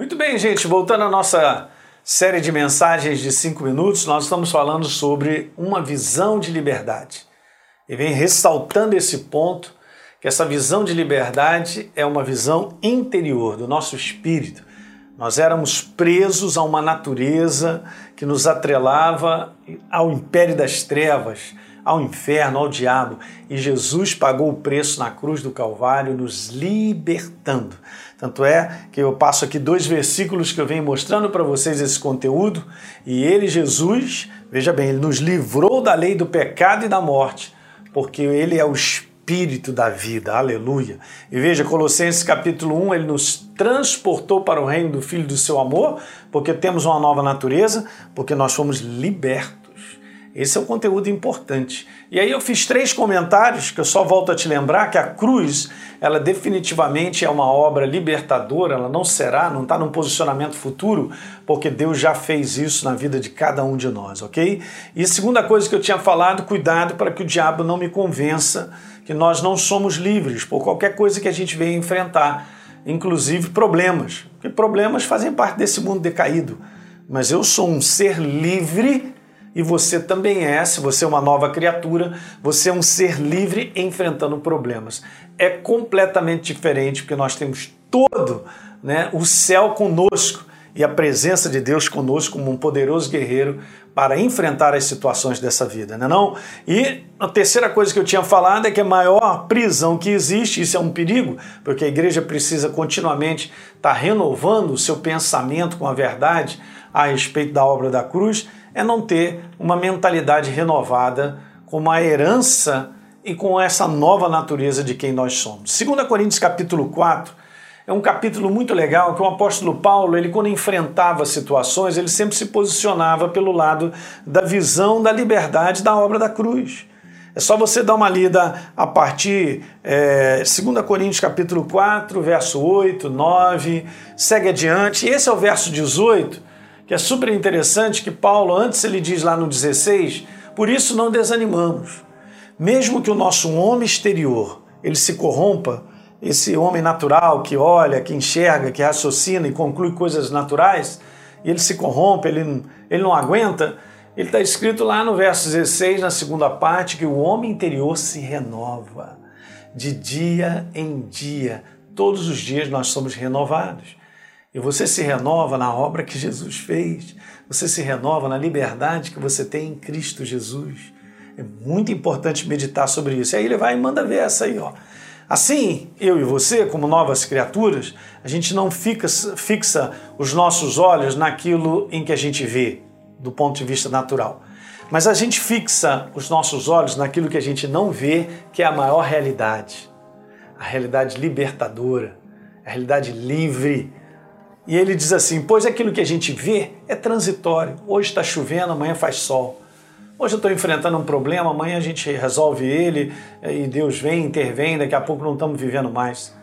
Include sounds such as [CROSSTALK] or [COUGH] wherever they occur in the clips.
Muito bem, gente, voltando à nossa série de mensagens de cinco minutos, nós estamos falando sobre uma visão de liberdade. E vem ressaltando esse ponto, que essa visão de liberdade é uma visão interior do nosso espírito. Nós éramos presos a uma natureza que nos atrelava ao império das trevas, ao inferno, ao diabo. E Jesus pagou o preço na cruz do Calvário, nos libertando. Tanto é que eu passo aqui dois versículos que eu venho mostrando para vocês esse conteúdo. E ele, Jesus, veja bem, ele nos livrou da lei do pecado e da morte, porque ele é o Espírito da vida. Aleluia. E veja, Colossenses capítulo 1, ele nos transportou para o reino do Filho do seu amor, porque temos uma nova natureza, porque nós fomos libertos esse é o conteúdo importante. E aí eu fiz três comentários que eu só volto a te lembrar que a cruz, ela definitivamente é uma obra libertadora, ela não será, não está num posicionamento futuro, porque Deus já fez isso na vida de cada um de nós, ok? E segunda coisa que eu tinha falado, cuidado para que o diabo não me convença que nós não somos livres por qualquer coisa que a gente venha enfrentar, inclusive problemas, porque problemas fazem parte desse mundo decaído. Mas eu sou um ser livre e você também é, se você é uma nova criatura, você é um ser livre enfrentando problemas. É completamente diferente porque nós temos todo né, o céu conosco e a presença de Deus conosco como um poderoso guerreiro para enfrentar as situações dessa vida, não é não? E a terceira coisa que eu tinha falado é que a maior prisão que existe, isso é um perigo, porque a igreja precisa continuamente estar renovando o seu pensamento com a verdade a respeito da obra da cruz, é não ter uma mentalidade renovada com uma herança e com essa nova natureza de quem nós somos. 2 Coríntios capítulo 4 é um capítulo muito legal que o apóstolo Paulo, ele quando enfrentava situações, ele sempre se posicionava pelo lado da visão da liberdade da obra da cruz. É só você dar uma lida a partir é, 2 Coríntios capítulo 4, verso 8, 9, segue adiante. Esse é o verso 18, que é super interessante, que Paulo, antes ele diz lá no 16, por isso não desanimamos. Mesmo que o nosso homem exterior ele se corrompa, esse homem natural que olha, que enxerga, que raciocina e conclui coisas naturais, e ele se corrompe, ele, ele não aguenta, ele está escrito lá no verso 16, na segunda parte, que o homem interior se renova de dia em dia. Todos os dias nós somos renovados. E você se renova na obra que Jesus fez, você se renova na liberdade que você tem em Cristo Jesus. É muito importante meditar sobre isso. E aí ele vai e manda ver essa aí, ó. Assim, eu e você, como novas criaturas, a gente não fica, fixa os nossos olhos naquilo em que a gente vê, do ponto de vista natural. Mas a gente fixa os nossos olhos naquilo que a gente não vê, que é a maior realidade. A realidade libertadora, a realidade livre, e ele diz assim: Pois aquilo que a gente vê é transitório. Hoje está chovendo, amanhã faz sol. Hoje eu estou enfrentando um problema, amanhã a gente resolve ele eh, e Deus vem, intervém, daqui a pouco não estamos vivendo mais.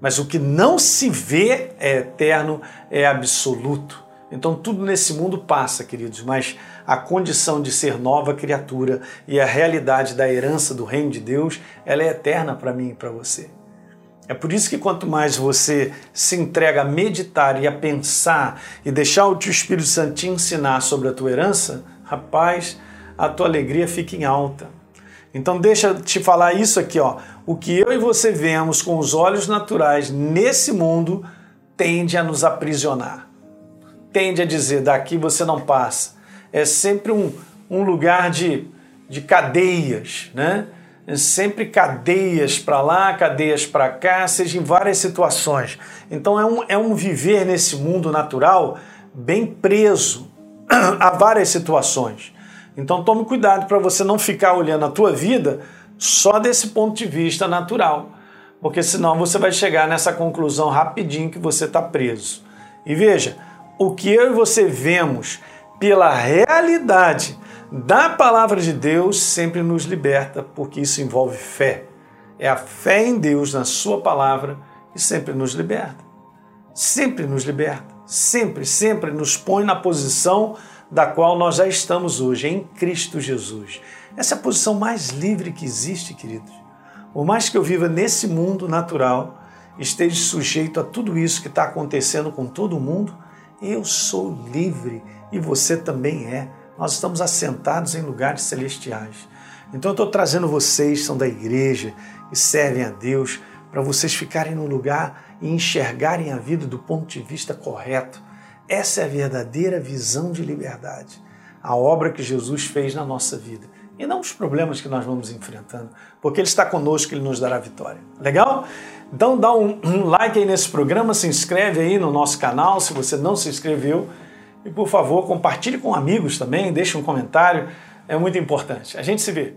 Mas o que não se vê é eterno, é absoluto. Então tudo nesse mundo passa, queridos, mas a condição de ser nova criatura e a realidade da herança do reino de Deus, ela é eterna para mim e para você. É por isso que quanto mais você se entrega a meditar e a pensar e deixar o teu Espírito Santo te ensinar sobre a tua herança, rapaz, a tua alegria fica em alta. Então deixa eu te falar isso aqui, ó. O que eu e você vemos com os olhos naturais nesse mundo tende a nos aprisionar. Tende a dizer, daqui você não passa. É sempre um, um lugar de, de cadeias, né? sempre cadeias para lá, cadeias para cá, seja em várias situações. Então é um, é um viver nesse mundo natural bem preso [CLEARS THROAT] a várias situações. Então tome cuidado para você não ficar olhando a tua vida só desse ponto de vista natural, porque senão você vai chegar nessa conclusão rapidinho que você está preso. E veja, o que eu e você vemos pela realidade da palavra de Deus sempre nos liberta, porque isso envolve fé. É a fé em Deus, na Sua palavra, que sempre nos liberta. Sempre nos liberta. Sempre, sempre nos põe na posição da qual nós já estamos hoje, em Cristo Jesus. Essa é a posição mais livre que existe, queridos. Por mais que eu viva nesse mundo natural, esteja sujeito a tudo isso que está acontecendo com todo mundo. Eu sou livre e você também é. Nós estamos assentados em lugares celestiais. Então eu estou trazendo vocês, são da igreja e servem a Deus, para vocês ficarem no lugar e enxergarem a vida do ponto de vista correto. Essa é a verdadeira visão de liberdade. A obra que Jesus fez na nossa vida. E não os problemas que nós vamos enfrentando, porque Ele está conosco, Ele nos dará vitória. Legal? Então dá um, um like aí nesse programa, se inscreve aí no nosso canal se você não se inscreveu. E por favor, compartilhe com amigos também, deixe um comentário, é muito importante. A gente se vê.